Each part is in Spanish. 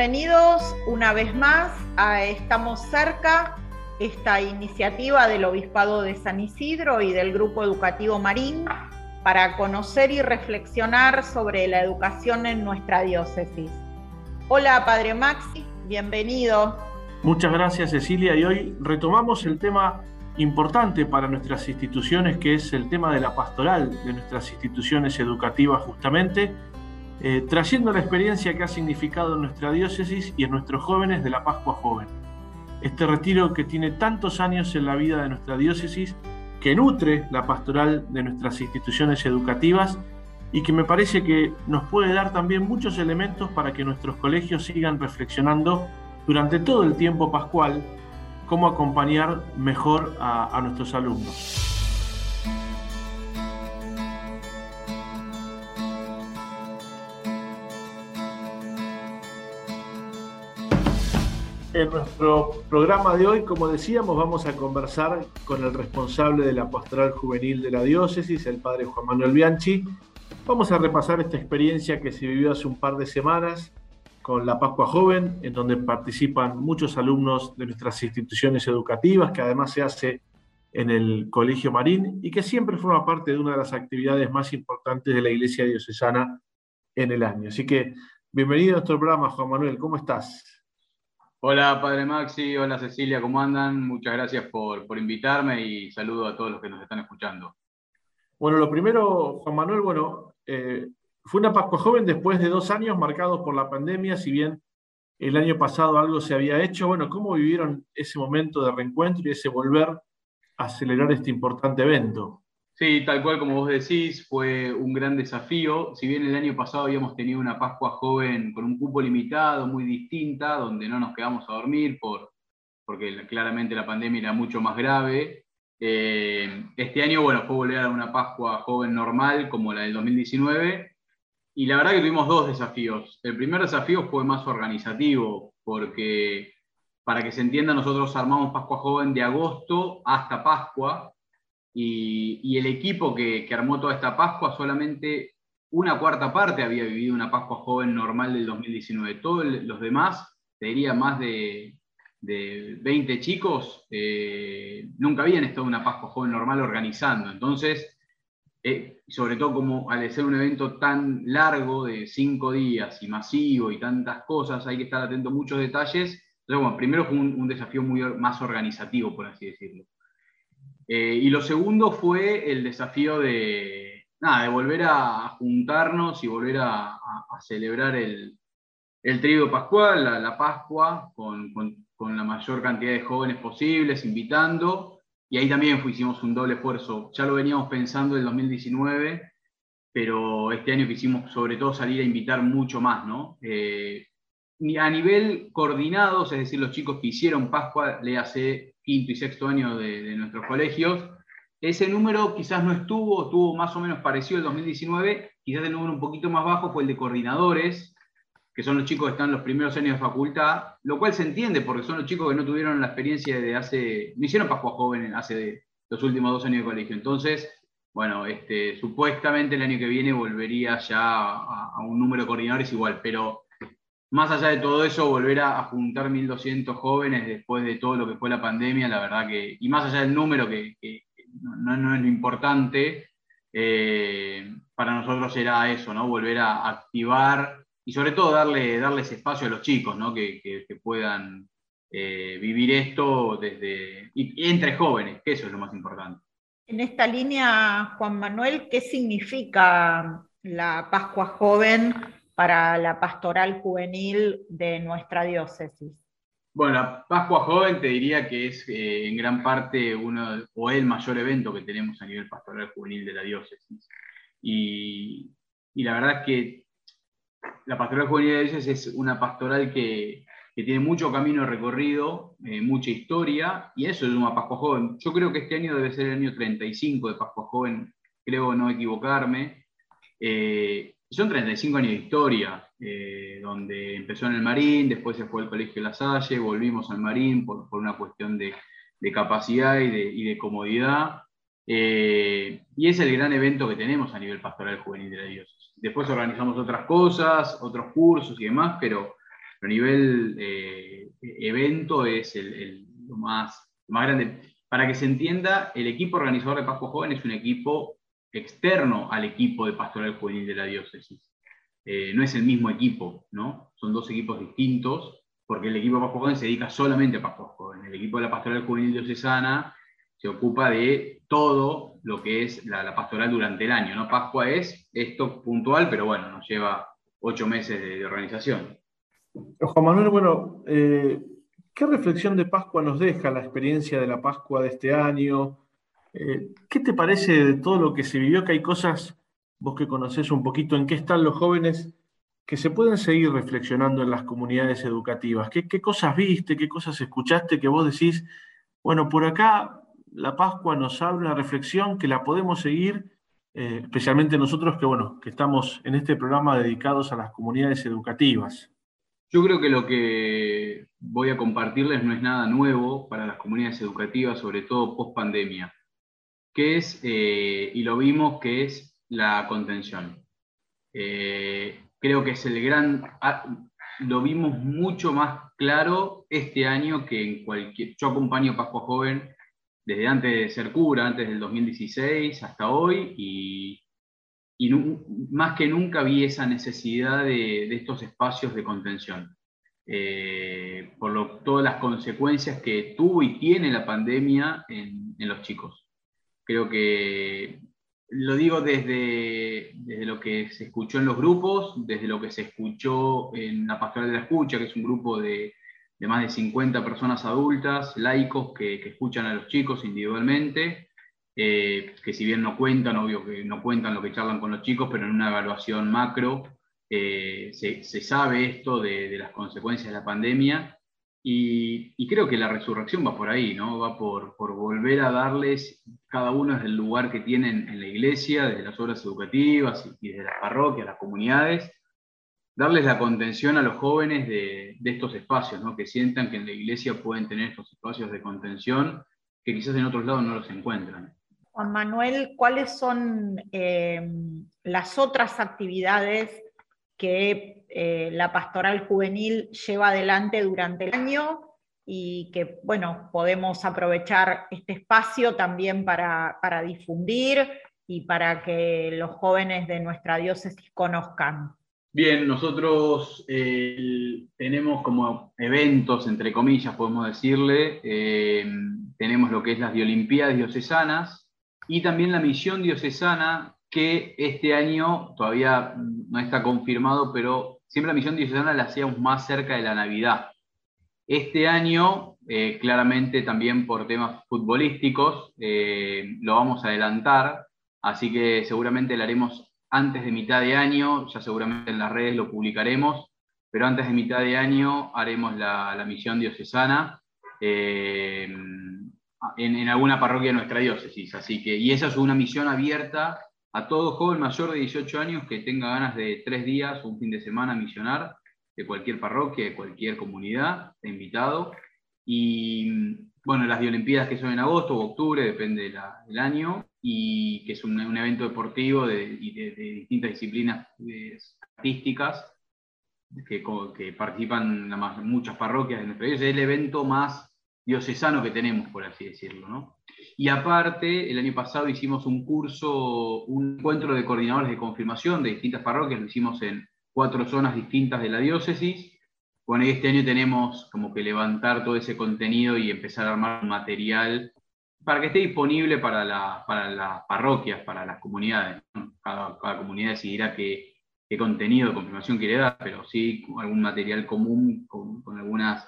Bienvenidos una vez más a Estamos cerca, esta iniciativa del Obispado de San Isidro y del Grupo Educativo Marín para conocer y reflexionar sobre la educación en nuestra diócesis. Hola, Padre Maxi, bienvenido. Muchas gracias, Cecilia, y hoy retomamos el tema importante para nuestras instituciones, que es el tema de la pastoral de nuestras instituciones educativas justamente, eh, trayendo la experiencia que ha significado en nuestra diócesis y en nuestros jóvenes de la Pascua Joven. Este retiro que tiene tantos años en la vida de nuestra diócesis, que nutre la pastoral de nuestras instituciones educativas y que me parece que nos puede dar también muchos elementos para que nuestros colegios sigan reflexionando durante todo el tiempo pascual cómo acompañar mejor a nuestros alumnos. En nuestro programa de hoy, como decíamos, vamos a conversar con el responsable de la pastoral juvenil de la diócesis, el padre Juan Manuel Bianchi. Vamos a repasar esta experiencia que se vivió hace un par de semanas con la Pascua Joven, en donde participan muchos alumnos de nuestras instituciones educativas, que además se hace en el Colegio Marín y que siempre forma parte de una de las actividades más importantes de la Iglesia Diocesana en el año. Así que bienvenido a nuestro programa, Juan Manuel, ¿cómo estás? Hola, Padre Maxi, hola Cecilia, ¿cómo andan? Muchas gracias por, invitarme y saludo a todos los que nos están escuchando. Bueno, lo primero, Juan Manuel, bueno, eh, fue una Pascua Joven después de dos años marcados por la pandemia, si bien el año pasado algo se había hecho. Bueno, ¿cómo vivieron ese momento de reencuentro y ese volver a acelerar este importante evento? Sí, tal cual como vos decís, fue un gran desafío. Si bien el año pasado habíamos tenido una Pascua joven con un cupo limitado, muy distinta, donde no nos quedamos a dormir por, porque claramente la pandemia era mucho más grave. Eh, este año, bueno, fue volver a una Pascua joven normal como la del 2019. Y la verdad que tuvimos dos desafíos. El primer desafío fue más organizativo, porque para que se entienda, nosotros armamos Pascua Joven de agosto hasta Pascua, y, el equipo que, armó toda esta Pascua, solamente una cuarta parte había vivido una Pascua joven normal del 2019. Todos los demás, te diría más de, 20 chicos, eh, nunca habían estado una Pascua joven normal organizando. Entonces, eh, sobre todo como al ser un evento tan largo de cinco días y masivo y tantas cosas, hay que estar atento a muchos detalles. Entonces, bueno, primero fue un, un desafío muy más organizativo, por así decirlo. Eh, y lo segundo fue el desafío de, nada, de volver a juntarnos y volver a, celebrar el, el pascual, la, Pascua, con, la mayor cantidad de jóvenes posibles, invitando. Y ahí también hicimos un doble esfuerzo. Ya lo veníamos pensando en el 2019, pero este año quisimos sobre todo salir a invitar mucho más, ¿no? Eh, a nivel coordinado, es decir, los chicos que hicieron Pascua, le hace quinto y sexto año de, nuestros colegios. Ese número quizás no estuvo, estuvo más o menos parecido al 2019, quizás el número un poquito más bajo fue el de coordinadores, que son los chicos que están en los primeros años de facultad, lo cual se entiende porque son los chicos que no tuvieron la experiencia de hace, no hicieron Pascua Joven hace los últimos dos años de colegio. Entonces, bueno, este, supuestamente el año que viene volvería ya a, a un número de coordinadores igual, pero más allá de todo eso, volver a, juntar 1.200 jóvenes después de todo lo que fue la pandemia, la verdad que, y más allá del número, que, no, es lo importante, eh, para nosotros era eso, ¿no? Volver a activar y sobre todo darle, darles espacio a los chicos, ¿no? Que, puedan eh, vivir esto desde, entre jóvenes, que eso es lo más importante. En esta línea, Juan Manuel, ¿qué significa la Pascua Joven para la pastoral juvenil de nuestra diócesis? Bueno, la Pascua Joven te diría que es eh, en gran parte uno o el mayor evento que tenemos a nivel pastoral juvenil de la diócesis. Y, la verdad es que la pastoral juvenil de la diócesis es una pastoral que, tiene mucho camino recorrido, eh, mucha historia, y eso es una Pascua Joven. Yo creo que este año debe ser el año 35 de Pascua Joven, creo no equivocarme. Eh, son 35 años de historia, eh, donde empezó en el Marín, después se fue al Colegio La Salle, volvimos al Marín por, una cuestión de, capacidad y de, comodidad. Eh, y es el gran evento que tenemos a nivel pastoral juvenil de la diócesis. Después organizamos otras cosas, otros cursos y demás, pero a nivel eh, evento es el, lo más, más grande. Para que se entienda, el equipo organizador de Pascua Joven es un equipo externo al equipo de Pastoral Juvenil de la diócesis. Eh, no es el mismo equipo, ¿no? Son dos equipos distintos, porque el equipo de Pascua se dedica solamente a Pascua Joven. El equipo de la Pastoral Juvenil Diocesana se ocupa de todo lo que es la, pastoral durante el año. ¿no? Pascua es esto puntual, pero bueno, nos lleva ocho meses de, organización. Juan Manuel, bueno, eh, ¿qué reflexión de Pascua nos deja la experiencia de la Pascua de este año? Eh, ¿Qué te parece de todo lo que se vivió? Que hay cosas, vos que conocés un poquito en qué están los jóvenes, que se pueden seguir reflexionando en las comunidades educativas. ¿Qué, cosas viste? ¿Qué cosas escuchaste que vos decís, bueno, por acá la Pascua nos abre una reflexión que la podemos seguir, eh, especialmente nosotros que, bueno, que estamos en este programa dedicados a las comunidades educativas. Yo creo que lo que voy a compartirles no es nada nuevo para las comunidades educativas, sobre todo post pandemia, que es, eh, y lo vimos, que es la contención. Eh, creo que es el gran, ah, lo vimos mucho más claro este año que en cualquier, yo acompaño Pascua Joven desde antes de ser cura, antes del 2016 hasta hoy, y, más que nunca vi esa necesidad de, estos espacios de contención. Eh, por todas las consecuencias que tuvo y tiene la pandemia en, los chicos. Creo que lo digo desde, desde, lo que se escuchó en los grupos, desde lo que se escuchó en la Pastoral de la Escucha, que es un grupo de, de más de 50 personas adultas, laicos, que, escuchan a los chicos individualmente, eh, que si bien no cuentan, obvio que no cuentan lo que charlan con los chicos, pero en una evaluación macro eh, se, sabe esto de, las consecuencias de la pandemia y, creo que la resurrección va por ahí, ¿no? va por, por volver a darles cada uno desde el lugar que tienen en la iglesia, desde las obras educativas y desde las parroquias, las comunidades, darles la contención a los jóvenes de, estos espacios, ¿no? que sientan que en la iglesia pueden tener estos espacios de contención que quizás en otros lados no los encuentran. Juan Manuel, ¿cuáles son eh, las otras actividades que eh, la pastoral juvenil lleva adelante durante el año y que, bueno, podemos aprovechar este espacio también para, para difundir y para que los jóvenes de nuestra diócesis conozcan? Bien, nosotros tenemos como eventos, entre comillas, podemos decirle, eh, tenemos lo que es las Olimpiadas Diocesanas y también la misión diocesana que este año todavía no está confirmado, pero siempre la misión diocesana la hacíamos más cerca de la Navidad. Este año, eh, claramente también por temas futbolísticos, lo vamos a adelantar, así que seguramente la haremos antes de mitad de año, ya seguramente en las redes lo publicaremos, pero antes de mitad de año haremos la, misión diocesana eh, en, alguna parroquia de nuestra diócesis. Así que, y esa es una misión abierta a todo joven mayor de 18 años que tenga ganas de tres días, un fin de semana misionar de cualquier parroquia, de cualquier comunidad, invitado. Y bueno, las Olimpiadas que son en agosto o octubre, depende del año, y que es un, evento deportivo de, distintas disciplinas artísticas que, participan muchas parroquias de nuestra Es el evento más diocesano que tenemos, por así decirlo. ¿no? Y aparte, el año pasado hicimos un curso, un encuentro de coordinadores de confirmación de distintas parroquias, lo hicimos en cuatro zonas distintas de la diócesis. Bueno, este año tenemos como que levantar todo ese contenido y empezar a armar material para que esté disponible para, las parroquias, para las comunidades. Cada, comunidad decidirá qué, contenido de confirmación quiere dar, pero sí algún material común con, algunas,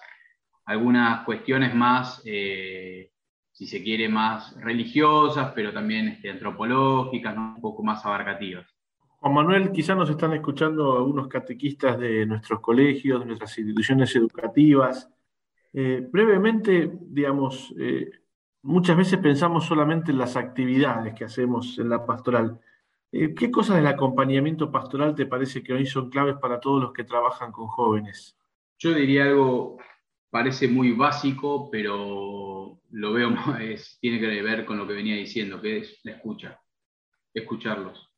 algunas cuestiones más, eh, si se quiere, más religiosas, pero también este, antropológicas, un poco más abarcativas. Juan Manuel, quizás nos están escuchando algunos catequistas de nuestros colegios, de nuestras instituciones educativas. Eh, brevemente, digamos, eh, muchas veces pensamos solamente en las actividades que hacemos en la pastoral. Eh, ¿Qué cosas del acompañamiento pastoral te parece que hoy son claves para todos los que trabajan con jóvenes? Yo diría algo, parece muy básico, pero lo veo, es, tiene que ver con lo que venía diciendo, que es la escucha, escucharlos.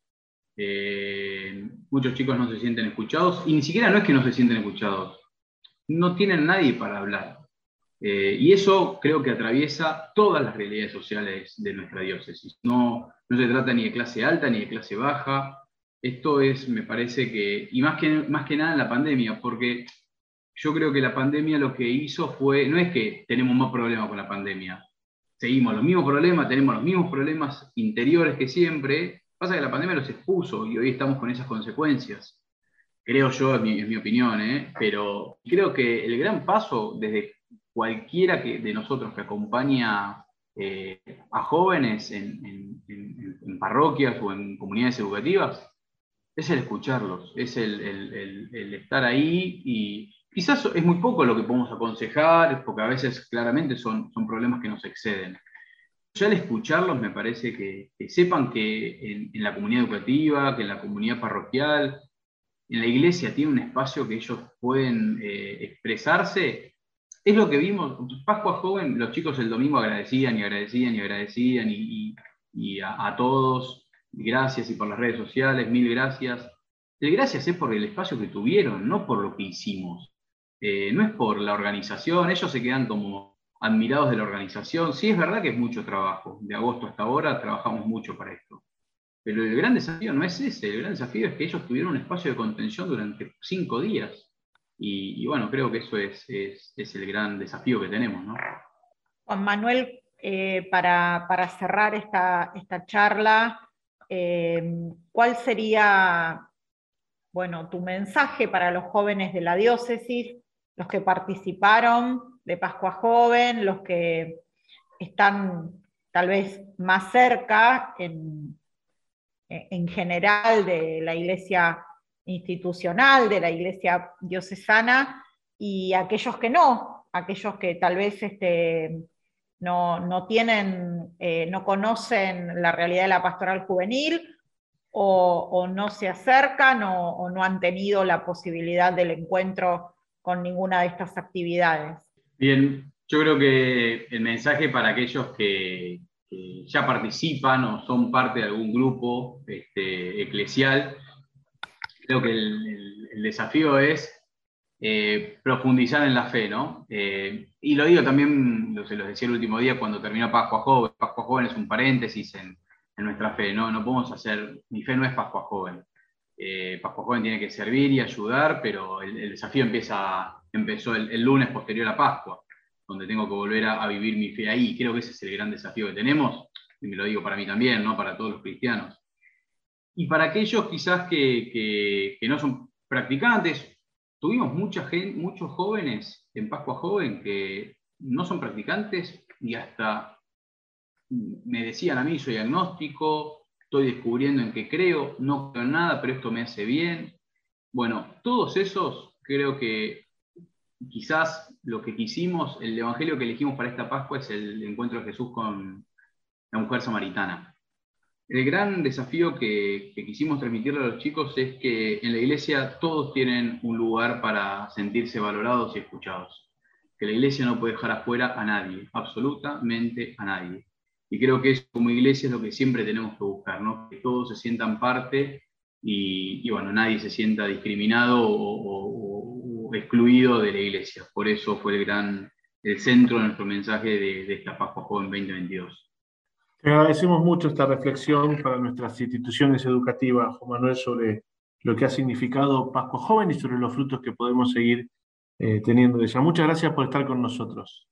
Eh, muchos chicos no se sienten escuchados y ni siquiera no es que no se sienten escuchados. no tienen nadie para hablar. Eh, y eso creo que atraviesa todas las realidades sociales de nuestra diócesis. No, no se trata ni de clase alta ni de clase baja. Esto es, me parece que, y más que, más que nada en la pandemia, porque yo creo que la pandemia lo que hizo fue, no es que tenemos más problemas con la pandemia, seguimos los mismos problemas, tenemos los mismos problemas interiores que siempre, pasa que la pandemia los expuso y hoy estamos con esas consecuencias. Creo yo, es mi, opinión, ¿eh? pero creo que el gran paso desde cualquiera que, de nosotros que acompaña eh, a jóvenes en, parroquias o en comunidades educativas es el escucharlos, es el, estar ahí y quizás es muy poco lo que podemos aconsejar, porque a veces claramente son, problemas que nos exceden. Ya al escucharlos me parece que, sepan que en, la comunidad educativa, que en la comunidad parroquial, en la iglesia tiene un espacio que ellos pueden eh, expresarse es lo que vimos, Pascua Joven, los chicos el domingo agradecían y agradecían y agradecían y, a, todos, gracias y por las redes sociales, mil gracias. El gracias es por el espacio que tuvieron, no por lo que hicimos. Eh, no es por la organización, ellos se quedan como admirados de la organización. Sí es verdad que es mucho trabajo, de agosto hasta ahora trabajamos mucho para esto. Pero el gran desafío no es ese, el gran desafío es que ellos tuvieron un espacio de contención durante cinco días y, bueno, creo que eso es, el gran desafío que tenemos. Juan Manuel, eh, para, cerrar esta, charla, eh, ¿cuál sería bueno, tu mensaje para los jóvenes de la diócesis, los que participaron de Pascua Joven, los que están tal vez más cerca en, en general de la iglesia institucional de la iglesia diocesana y aquellos que no, aquellos que tal vez este, no, tienen, eh, no conocen la realidad de la pastoral juvenil o, no se acercan o, no han tenido la posibilidad del encuentro con ninguna de estas actividades. Bien, yo creo que el mensaje para aquellos que, ya participan o son parte de algún grupo este, eclesial creo que el, desafío es eh, profundizar en la fe, ¿no? Eh, y lo digo también, se lo decía el último día cuando terminó Pascua Joven. Pascua Joven es un paréntesis en, nuestra fe, ¿no? No podemos hacer, mi fe no es Pascua Joven. Eh, Pascua Joven tiene que servir y ayudar, pero el, desafío empieza, empezó el, lunes posterior a Pascua, donde tengo que volver a, vivir mi fe ahí. Creo que ese es el gran desafío que tenemos, y me lo digo para mí también, ¿no? Para todos los cristianos. Y para aquellos quizás que, no son practicantes, tuvimos mucha gente, muchos jóvenes en Pascua Joven que no son practicantes y hasta me decían a mí, soy agnóstico, estoy descubriendo en qué creo, no creo en nada, pero esto me hace bien. Bueno, todos esos creo que quizás lo que quisimos, el evangelio que elegimos para esta Pascua es el encuentro de Jesús con la mujer samaritana. El gran desafío que, quisimos transmitirle a los chicos es que en la iglesia todos tienen un lugar para sentirse valorados y escuchados. Que la iglesia no puede dejar afuera a nadie, absolutamente a nadie. Y creo que eso como iglesia es lo que siempre tenemos que buscar, ¿no? que todos se sientan parte y, bueno, nadie se sienta discriminado o, excluido de la iglesia. Por eso fue el gran el centro de nuestro mensaje de, esta Pascua Joven 2022. Te agradecemos mucho esta reflexión para nuestras instituciones educativas, Juan Manuel, sobre lo que ha significado Pascua Joven y sobre los frutos que podemos seguir eh, teniendo de ella. Muchas gracias por estar con nosotros.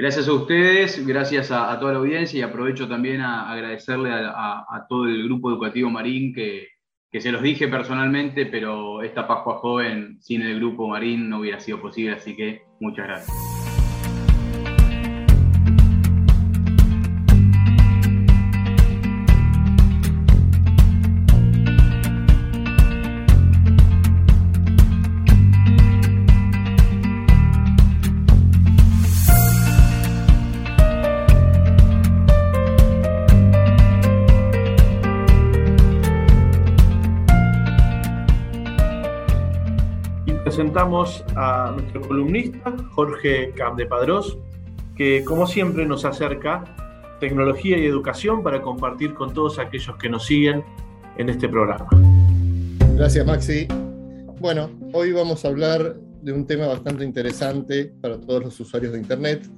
Gracias a ustedes, gracias a, toda la audiencia y aprovecho también a agradecerle a, todo el grupo educativo Marín que, que, se los dije personalmente, pero esta Pascua Joven sin el grupo Marín no hubiera sido posible, así que muchas gracias. Presentamos a nuestro columnista, Jorge Camdepadrós, que como siempre nos acerca tecnología y educación para compartir con todos aquellos que nos siguen en este programa. Gracias, Maxi. Bueno, hoy vamos a hablar de un tema bastante interesante para todos los usuarios de Internet,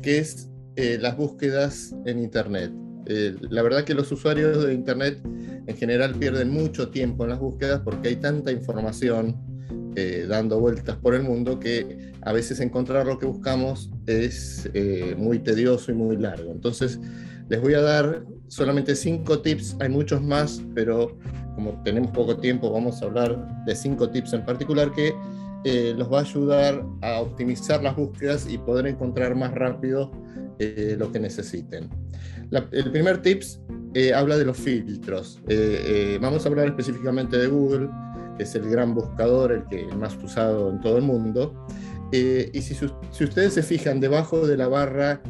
que es eh, las búsquedas en Internet. Eh, la verdad que los usuarios de Internet en general pierden mucho tiempo en las búsquedas porque hay tanta información eh, dando vueltas por el mundo que a veces encontrar lo que buscamos es muy tedioso y muy largo. Entonces, les voy a dar solamente cinco tips, hay muchos más, pero como tenemos poco tiempo, vamos a hablar de cinco tips en particular que eh, los va a ayudar a optimizar las búsquedas y poder encontrar más rápido eh, lo que necesiten. el primer tips eh, habla de los filtros. vamos a hablar específicamente de Google, es el gran buscador, el que más usado en todo el mundo. y si, si, ustedes se fijan debajo de la barra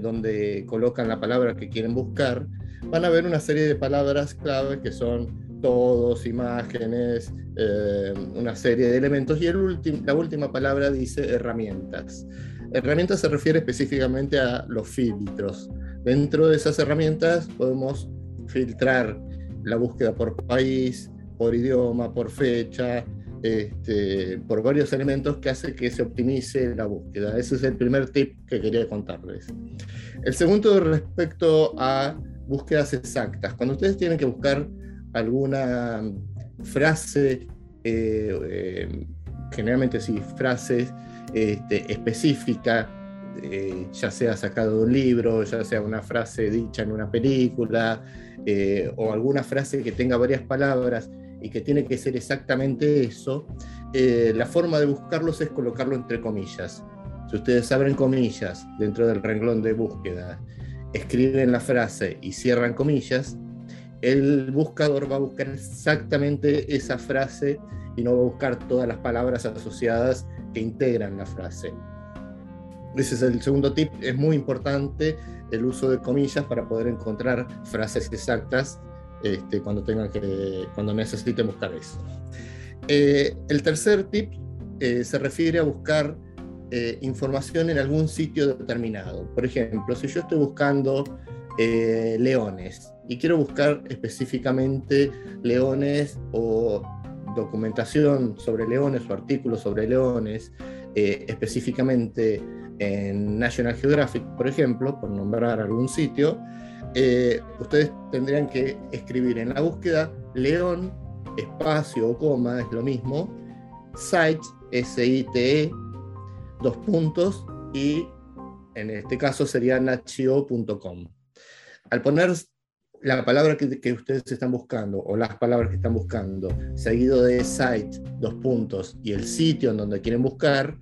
donde colocan la palabra que quieren buscar, van a ver una serie de palabras clave que son todos, imágenes, eh, una serie de elementos. Y el la última palabra dice herramientas. Herramientas se refiere específicamente a los filtros. Dentro de esas herramientas podemos filtrar la búsqueda por país, por idioma, por fecha, este, por varios elementos que hace que se optimice la búsqueda. Ese es el primer tip que quería contarles. El segundo respecto a búsquedas exactas. Cuando ustedes tienen que buscar alguna frase, eh, eh, generalmente sí, frases este, específica, eh, ya sea sacado de un libro, ya sea una frase dicha en una película, o alguna frase que tenga varias palabras y que tiene que ser exactamente eso, la forma de buscarlos es colocarlo entre comillas. Si ustedes abren comillas dentro del renglón de búsqueda, escriben la frase y cierran comillas, el buscador va a buscar exactamente esa frase y no va a buscar todas las palabras asociadas que integran la frase. Ese es el segundo tip. Es muy importante el uso de comillas para poder encontrar frases exactas este, cuando, tengan que, cuando necesiten buscar eso. Eh, el tercer tip eh, se refiere a buscar eh, información en algún sitio determinado. Por ejemplo, si yo estoy buscando leones y quiero buscar específicamente leones o documentación sobre leones o artículos sobre leones, eh, específicamente en National Geographic, por ejemplo, por nombrar algún sitio, eh, ustedes tendrían que escribir en la búsqueda león, espacio o coma, es lo mismo, site, S-I-T-E, dos puntos, y en este caso sería nachio.com. Al poner la palabra que, ustedes están buscando o las palabras que están buscando, seguido de site, dos puntos, y el sitio en donde quieren buscar,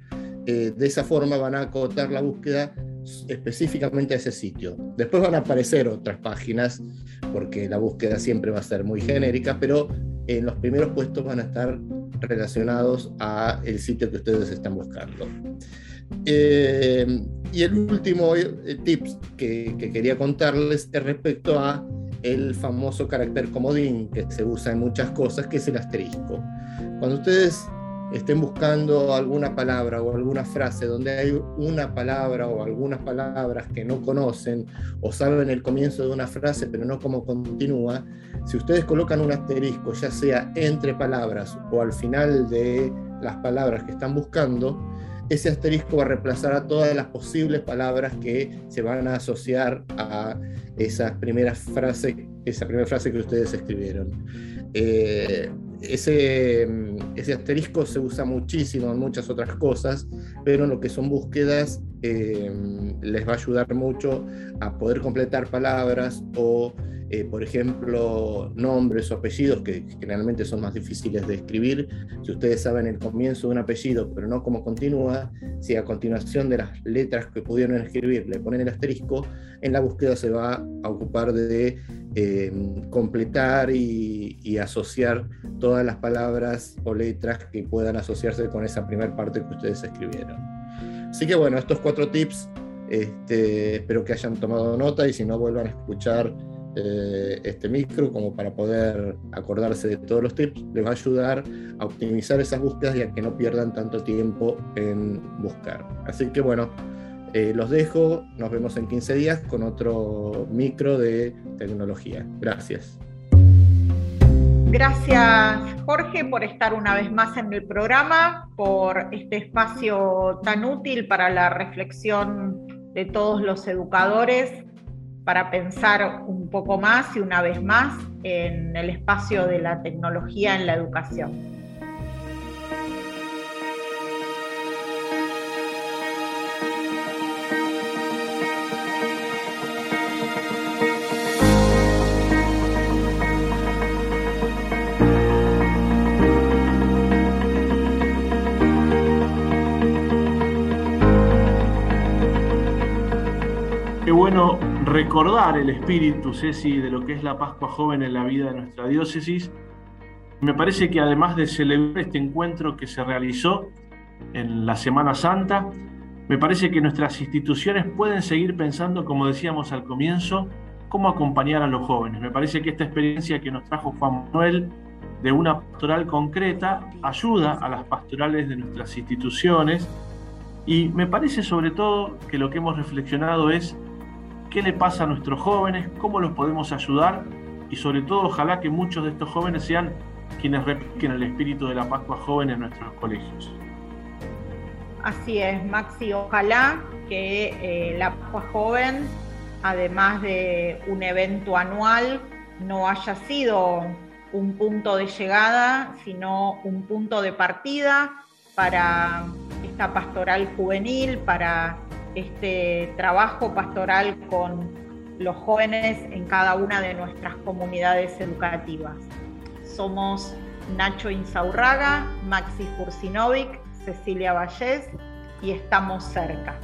eh, de esa forma van a acotar la búsqueda específicamente a ese sitio. Después van a aparecer otras páginas, porque la búsqueda siempre va a ser muy genérica, pero en los primeros puestos van a estar relacionados a el sitio que ustedes están buscando. Eh, y el último eh, tip que, que, quería contarles es respecto a el famoso carácter comodín que se usa en muchas cosas, que es el asterisco. Cuando ustedes estén buscando alguna palabra o alguna frase donde hay una palabra o algunas palabras que no conocen o saben el comienzo de una frase pero no cómo continúa, si ustedes colocan un asterisco ya sea entre palabras o al final de las palabras que están buscando, ese asterisco va a reemplazar a todas las posibles palabras que se van a asociar a esa primera frase, esa primera frase que ustedes escribieron. Eh, ese, ese, asterisco se usa muchísimo en muchas otras cosas, pero en lo que son búsquedas eh, les va a ayudar mucho a poder completar palabras o eh, por ejemplo, nombres o apellidos que generalmente son más difíciles de escribir. Si ustedes saben el comienzo de un apellido, pero no cómo continúa, si a continuación de las letras que pudieron escribir le ponen el asterisco, en la búsqueda se va a ocupar de eh, completar y, y, asociar todas las palabras o letras que puedan asociarse con esa primera parte que ustedes escribieron. Así que bueno, estos cuatro tips, este, espero que hayan tomado nota y si no vuelvan a escuchar eh, este micro como para poder acordarse de todos los tips, les va a ayudar a optimizar esas búsquedas y a que no pierdan tanto tiempo en buscar. Así que bueno, eh, los dejo, nos vemos en 15 días con otro micro de tecnología. Gracias. Gracias Jorge por estar una vez más en el programa, por este espacio tan útil para la reflexión de todos los educadores, para pensar un poco más y una vez más en el espacio de la tecnología en la educación. Recordar el espíritu, Ceci, de lo que es la Pascua Joven en la vida de nuestra diócesis. Me parece que además de celebrar este encuentro que se realizó en la Semana Santa, me parece que nuestras instituciones pueden seguir pensando, como decíamos al comienzo, cómo acompañar a los jóvenes. Me parece que esta experiencia que nos trajo Juan Manuel de una pastoral concreta ayuda a las pastorales de nuestras instituciones y me parece sobre todo que lo que hemos reflexionado es qué le pasa a nuestros jóvenes, cómo los podemos ayudar y sobre todo ojalá que muchos de estos jóvenes sean quienes repliquen el espíritu de la Pascua Joven en nuestros colegios. Así es, Maxi, ojalá que eh, la Pascua Joven, además de un evento anual, no haya sido un punto de llegada, sino un punto de partida para esta pastoral juvenil, para este trabajo pastoral con los jóvenes en cada una de nuestras comunidades educativas. Somos Nacho Insaurraga, Maxi Fursinovic, Cecilia Vallés y estamos cerca.